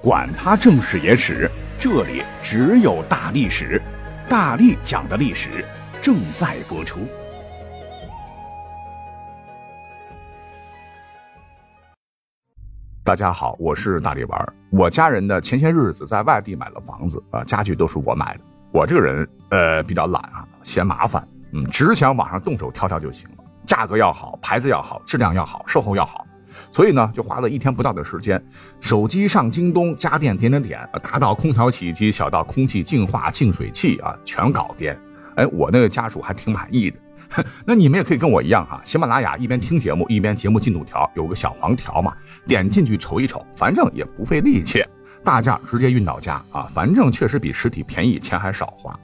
管他正史野史，这里只有大历史，大力讲的历史正在播出。大家好，我是大力丸。我家人呢，前些日子在外地买了房子啊，家具都是我买的。我这个人呃比较懒啊，嫌麻烦，嗯，只想网上动手挑挑就行了，价格要好，牌子要好，质量要好，售后要好。所以呢，就花了一天不到的时间，手机上京东家电点点点，大到空调、洗衣机，小到空气净化、净水器啊，全搞定。哎，我那个家属还挺满意的。那你们也可以跟我一样哈，喜马拉雅一边听节目一边节目进度条有个小黄条嘛，点进去瞅一瞅，反正也不费力气，大件直接运到家啊，反正确实比实体便宜，钱还少花。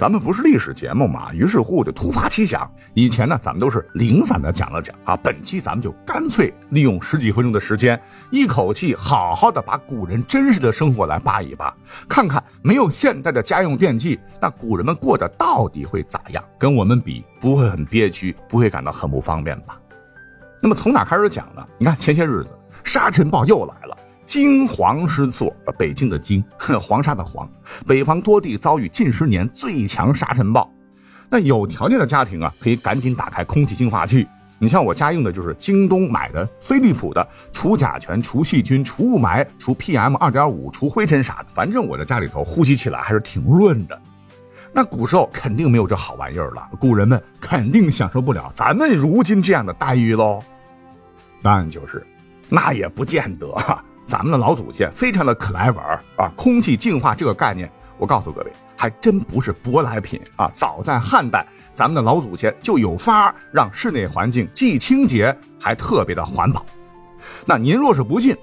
咱们不是历史节目嘛，于是乎就突发奇想。以前呢，咱们都是零散的讲了讲啊，本期咱们就干脆利用十几分钟的时间，一口气好好的把古人真实的生活来扒一扒，看看没有现代的家用电器，那古人们过的到底会咋样？跟我们比，不会很憋屈，不会感到很不方便吧？那么从哪开始讲呢？你看前些日子沙尘暴又来了。惊黄失措，北京的惊，黄沙的黄，北方多地遭遇近十年最强沙尘暴。那有条件的家庭啊，可以赶紧打开空气净化器。你像我家用的就是京东买的飞利浦的，除甲醛、除细菌、除雾霾、除 PM 二点五、除灰尘啥的，反正我在家里头呼吸起来还是挺润的。那古时候肯定没有这好玩意儿了，古人们肯定享受不了咱们如今这样的待遇喽。答案就是，那也不见得。咱们的老祖先非常的可爱玩啊！空气净化这个概念，我告诉各位，还真不是舶来品啊！早在汉代，咱们的老祖先就有法让室内环境既清洁还特别的环保。那您若是不信，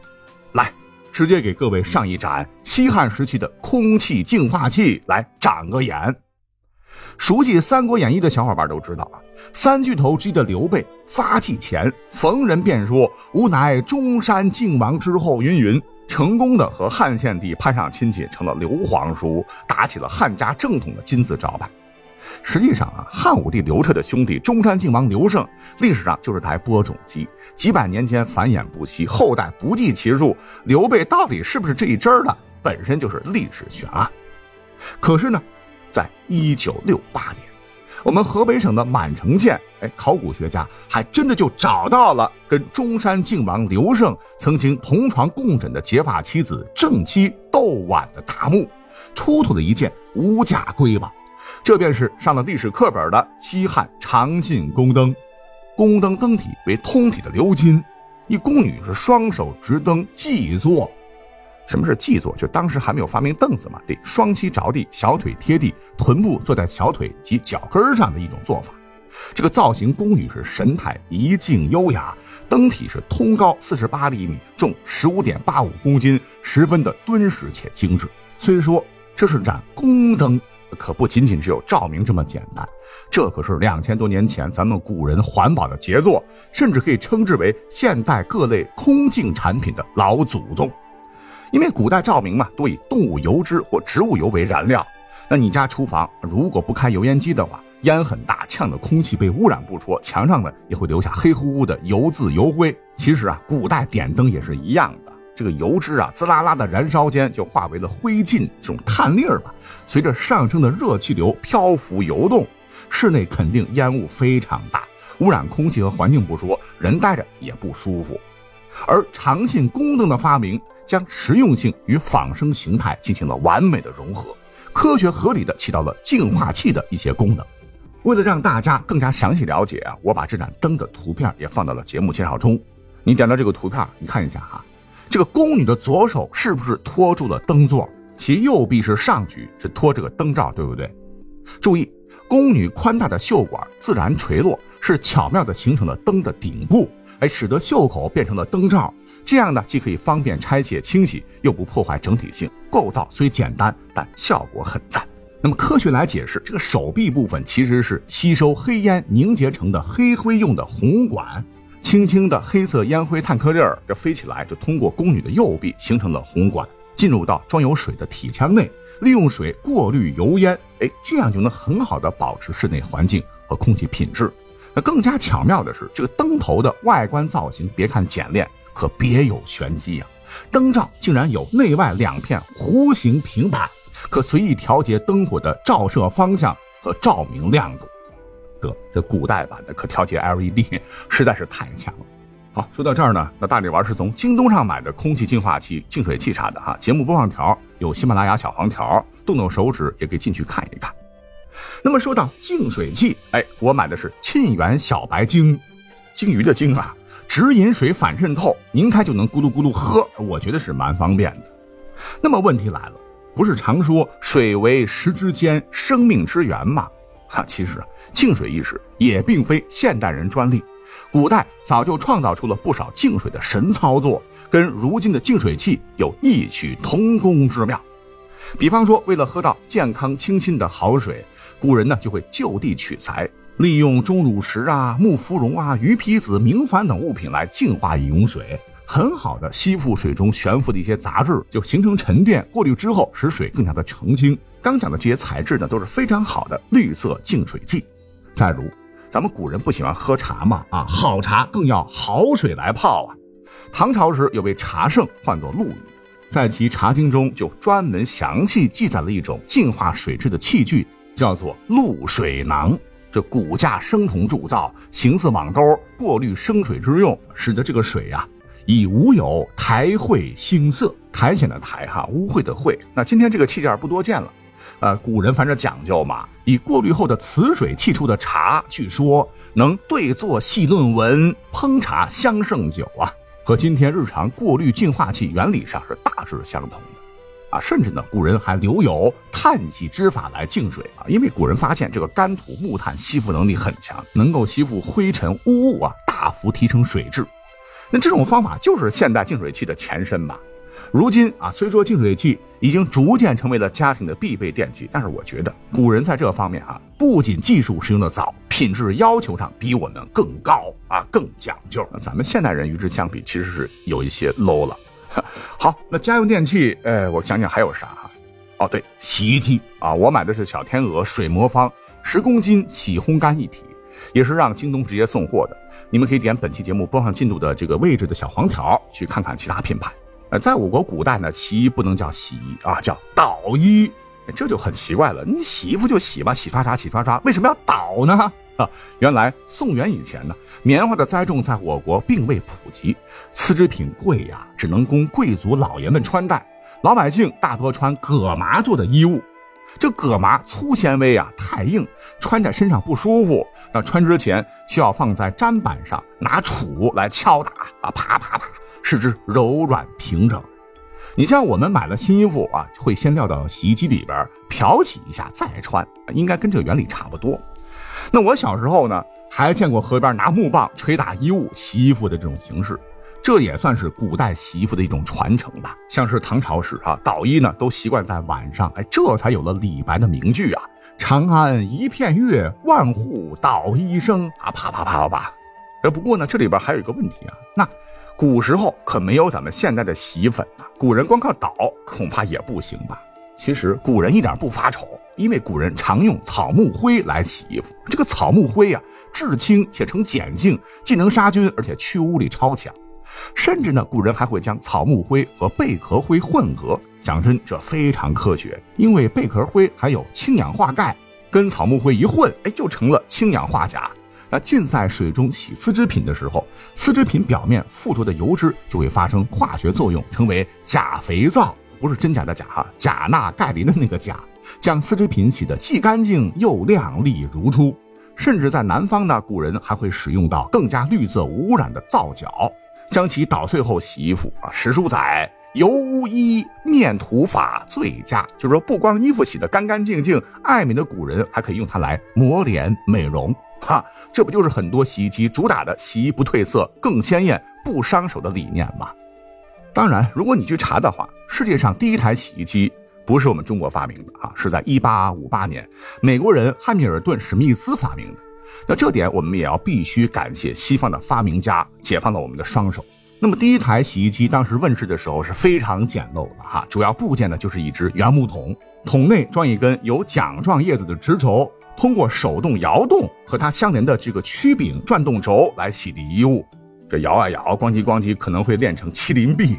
来，直接给各位上一盏西汉时期的空气净化器来长个眼。熟悉《三国演义》的小伙伴都知道啊，三巨头之一的刘备发迹前，逢人便说“吾乃中山靖王之后”，云云，成功的和汉献帝攀上亲戚，成了刘皇叔，打起了汉家正统的金字招牌。实际上啊，汉武帝刘彻的兄弟中山靖王刘胜，历史上就是台播种机，几百年前繁衍不息，后代不计其数。刘备到底是不是这一支的，本身就是历史悬案。可是呢？在一九六八年，我们河北省的满城县，哎，考古学家还真的就找到了跟中山靖王刘胜曾经同床共枕的结发妻子正妻窦婉的大墓，出土的一件无价瑰宝，这便是上了历史课本的西汉长信宫灯。宫灯灯体为通体的鎏金，一宫女是双手执灯祭坐。什么是跽坐？就当时还没有发明凳子嘛，得双膝着地，小腿贴地，臀部坐在小腿及脚跟上的一种做法。这个造型，宫女是神态仪静优雅，灯体是通高四十八厘米，重十五点八五公斤，十分的敦实且精致。虽说这是盏宫灯，可不仅仅只有照明这么简单，这可是两千多年前咱们古人环保的杰作，甚至可以称之为现代各类空净产品的老祖宗。因为古代照明嘛，多以动物油脂或植物油为燃料。那你家厨房如果不开油烟机的话，烟很大，呛的空气被污染不说，墙上呢也会留下黑乎乎的油渍油灰。其实啊，古代点灯也是一样的，这个油脂啊，滋啦啦的燃烧间就化为了灰烬，这种碳粒儿吧，随着上升的热气流漂浮游动，室内肯定烟雾非常大，污染空气和环境不说，人待着也不舒服。而长信宫灯的发明。将实用性与仿生形态进行了完美的融合，科学合理的起到了净化器的一些功能。为了让大家更加详细了解啊，我把这盏灯的图片也放到了节目介绍中。你点到这个图片，你看一下哈，这个宫女的左手是不是托住了灯座？其右臂是上举，是托这个灯罩，对不对？注意，宫女宽大的袖管自然垂落，是巧妙的形成了灯的顶部，哎，使得袖口变成了灯罩。这样呢，既可以方便拆卸清洗，又不破坏整体性。构造虽简单，但效果很赞。那么科学来解释，这个手臂部分其实是吸收黑烟凝结成的黑灰用的红管，轻轻的黑色烟灰碳颗粒儿，这飞起来就通过宫女的右臂形成了红管，进入到装有水的体腔内，利用水过滤油烟，哎，这样就能很好的保持室内环境和空气品质。那更加巧妙的是，这个灯头的外观造型，别看简练。可别有玄机啊！灯罩竟然有内外两片弧形平板，可随意调节灯火的照射方向和照明亮度。得，这古代版的可调节 LED 实在是太强了。好，说到这儿呢，那大力丸是从京东上买的空气净化器、净水器啥的哈。节目播放条有喜马拉雅小黄条，动动手指也可以进去看一看。那么说到净水器，哎，我买的是沁园小白鲸，鲸鱼的鲸啊，直饮水反渗透，拧开就能咕噜咕噜喝，我觉得是蛮方便的。那么问题来了，不是常说水为食之间，生命之源吗？哈，其实净水意识也并非现代人专利，古代早就创造出了不少净水的神操作，跟如今的净水器有异曲同工之妙。比方说，为了喝到健康清新的好水，古人呢就会就地取材，利用钟乳石啊、木芙蓉啊、鱼皮子、明矾等物品来净化饮用水，很好的吸附水中悬浮的一些杂质，就形成沉淀。过滤之后，使水更加的澄清。刚讲的这些材质呢，都是非常好的绿色净水剂。再如，咱们古人不喜欢喝茶嘛，啊，好茶更要好水来泡啊。唐朝时有位茶圣，唤作陆羽，在其《茶经》中就专门详细记载了一种净化水质的器具，叫做露水囊。这骨架生铜铸造，形似网兜，过滤生水之用，使得这个水呀，以无有苔秽腥色。苔藓的苔哈，污秽的秽。那今天这个器件不多见了。呃，古人反正讲究嘛，以过滤后的瓷水沏出的茶，据说能对坐细论文，烹茶香胜酒啊，和今天日常过滤净化器原理上是大致相同的，啊，甚至呢，古人还留有碳洗之法来净水啊，因为古人发现这个干土木炭吸附能力很强，能够吸附灰尘污物啊，大幅提升水质。那这种方法就是现代净水器的前身吧。如今啊，虽说净水器已经逐渐成为了家庭的必备电器，但是我觉得古人在这方面啊，不仅技术使用的早，品质要求上比我们更高啊，更讲究。咱们现代人与之相比，其实是有一些 low 了。好，那家用电器，呃，我想想还有啥？哦，对，洗衣机啊，我买的是小天鹅水魔方，十公斤洗烘干一体，也是让京东直接送货的。你们可以点本期节目播放进度的这个位置的小黄条，去看看其他品牌。呃，在我国古代呢，洗衣不能叫洗衣啊，叫捣衣，这就很奇怪了。你洗衣服就洗吧，洗刷刷，洗刷刷，为什么要捣呢？啊，原来宋元以前呢，棉花的栽种在我国并未普及，丝织品贵呀，只能供贵族老爷们穿戴，老百姓大多穿葛麻做的衣物。这葛麻粗纤维啊，太硬，穿在身上不舒服。那穿之前需要放在砧板上，拿杵来敲打啊，啪啪啪。使之柔软平整。你像我们买了新衣服啊，会先撂到洗衣机里边漂洗一下再穿，应该跟这个原理差不多。那我小时候呢，还见过河边拿木棒捶打衣物、洗衣服的这种形式，这也算是古代洗衣服的一种传承吧。像是唐朝时啊，捣衣呢都习惯在晚上，哎，这才有了李白的名句啊：“长安一片月，万户捣衣声。”啊，啪啪啪啪啪。呃，不过呢，这里边还有一个问题啊，那。古时候可没有咱们现在的洗衣粉呐，古人光靠捣恐怕也不行吧？其实古人一点不发愁，因为古人常用草木灰来洗衣服。这个草木灰呀，质轻且呈碱性，既能杀菌，而且去污力超强。甚至呢，古人还会将草木灰和贝壳灰混合。讲真，这非常科学，因为贝壳灰含有氢氧化钙，跟草木灰一混，哎，就成了氢氧化钾。那浸在水中洗丝织品的时候，丝织品表面附着的油脂就会发生化学作用，成为钾肥皂，不是真假的假哈，钾钠钙磷的那个钾，将丝织品洗得既干净又亮丽如初。甚至在南方呢，古人还会使用到更加绿色无污染的皂角，将其捣碎后洗衣服啊。史书载，油污衣面涂法最佳，就是说不光衣服洗得干干净净，爱美的古人还可以用它来抹脸美容。哈，这不就是很多洗衣机主打的洗衣不褪色、更鲜艳、不伤手的理念吗？当然，如果你去查的话，世界上第一台洗衣机不是我们中国发明的啊，是在1858年美国人汉密尔顿·史密斯发明的。那这点我们也要必须感谢西方的发明家，解放了我们的双手。那么第一台洗衣机当时问世的时候是非常简陋的哈，主要部件呢就是一只圆木桶，桶内装一根有桨状叶子的直轴。通过手动摇动和它相连的这个曲柄转动轴来洗涤衣物，这摇啊摇，咣叽咣叽，可能会练成麒麟臂。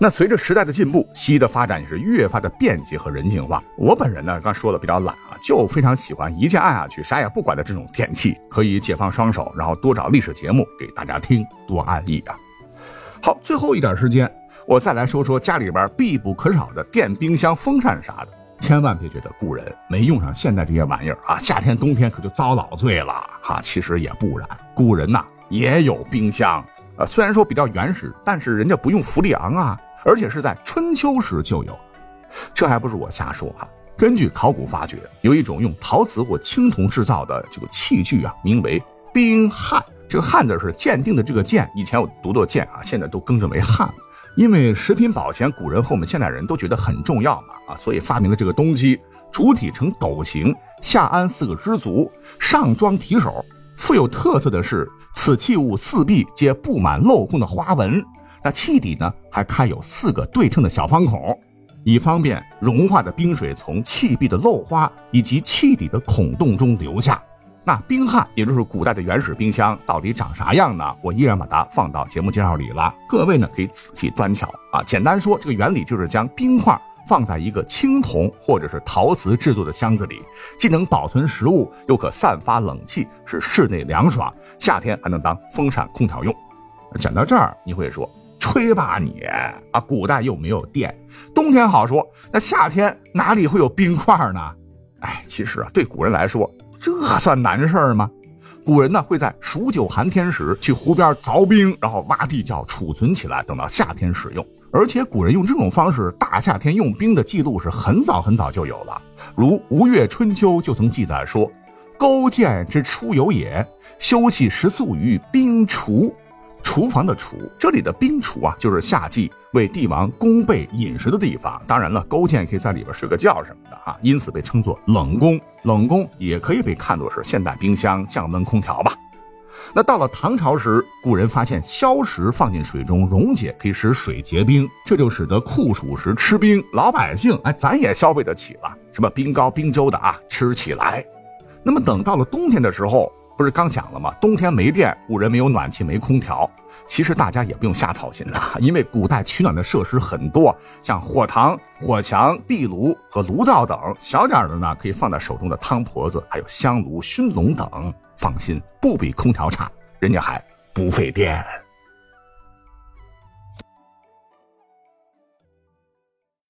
那随着时代的进步，西医的发展也是越发的便捷和人性化。我本人呢，刚说的比较懒啊，就非常喜欢一键按下去，啥也不管的这种电器，可以解放双手，然后多找历史节目给大家听，多安逸啊！好，最后一点时间，我再来说说家里边必不可少的电冰箱、风扇啥的。千万别觉得古人没用上现在这些玩意儿啊，夏天冬天可就遭老罪了哈。其实也不然，古人呐也有冰箱，呃，虽然说比较原始，但是人家不用氟利昂啊。而且是在春秋时就有，这还不是我瞎说啊！根据考古发掘，有一种用陶瓷或青铜制造的这个器具啊，名为冰汉。这个“汉”字是鉴定的这个“鉴”，以前我读作“鉴”啊，现在都更正为“汉”。因为食品保鲜，古人和我们现代人都觉得很重要嘛啊，所以发明了这个东西。主体呈斗形，下安四个支足，上装提手。富有特色的是，此器物四壁皆布满镂空的花纹。那气底呢，还开有四个对称的小方孔，以方便融化的冰水从气壁的漏花以及气底的孔洞中流下。那冰汉，也就是古代的原始冰箱，到底长啥样呢？我依然把它放到节目介绍里了，各位呢可以仔细端瞧啊。简单说，这个原理就是将冰块放在一个青铜或者是陶瓷制作的箱子里，既能保存食物，又可散发冷气，使室内凉爽，夏天还能当风扇、空调用。讲到这儿，你会说。吹吧你啊！古代又没有电，冬天好说，那夏天哪里会有冰块呢？哎，其实啊，对古人来说，这算难事吗？古人呢会在数九寒天时去湖边凿冰，然后挖地窖储存起来，等到夏天使用。而且古人用这种方式大夏天用冰的记录是很早很早就有了，如《吴越春秋》就曾记载说：“勾践之出游也，休息食宿于冰厨。”厨房的厨，这里的冰厨啊，就是夏季为帝王供备饮食的地方。当然了，勾践可以在里边睡个觉什么的啊，因此被称作冷宫。冷宫也可以被看作是现代冰箱、降温空调吧。那到了唐朝时，古人发现硝石放进水中溶解，可以使水结冰，这就使得酷暑时吃冰，老百姓哎，咱也消费得起了，什么冰糕、冰粥的啊，吃起来。那么等到了冬天的时候。不是刚讲了吗？冬天没电，古人没有暖气，没空调。其实大家也不用瞎操心了，因为古代取暖的设施很多，像火塘、火墙、壁炉和炉灶等。小点的呢，可以放在手中的汤婆子，还有香炉、熏笼等。放心，不比空调差，人家还不费电。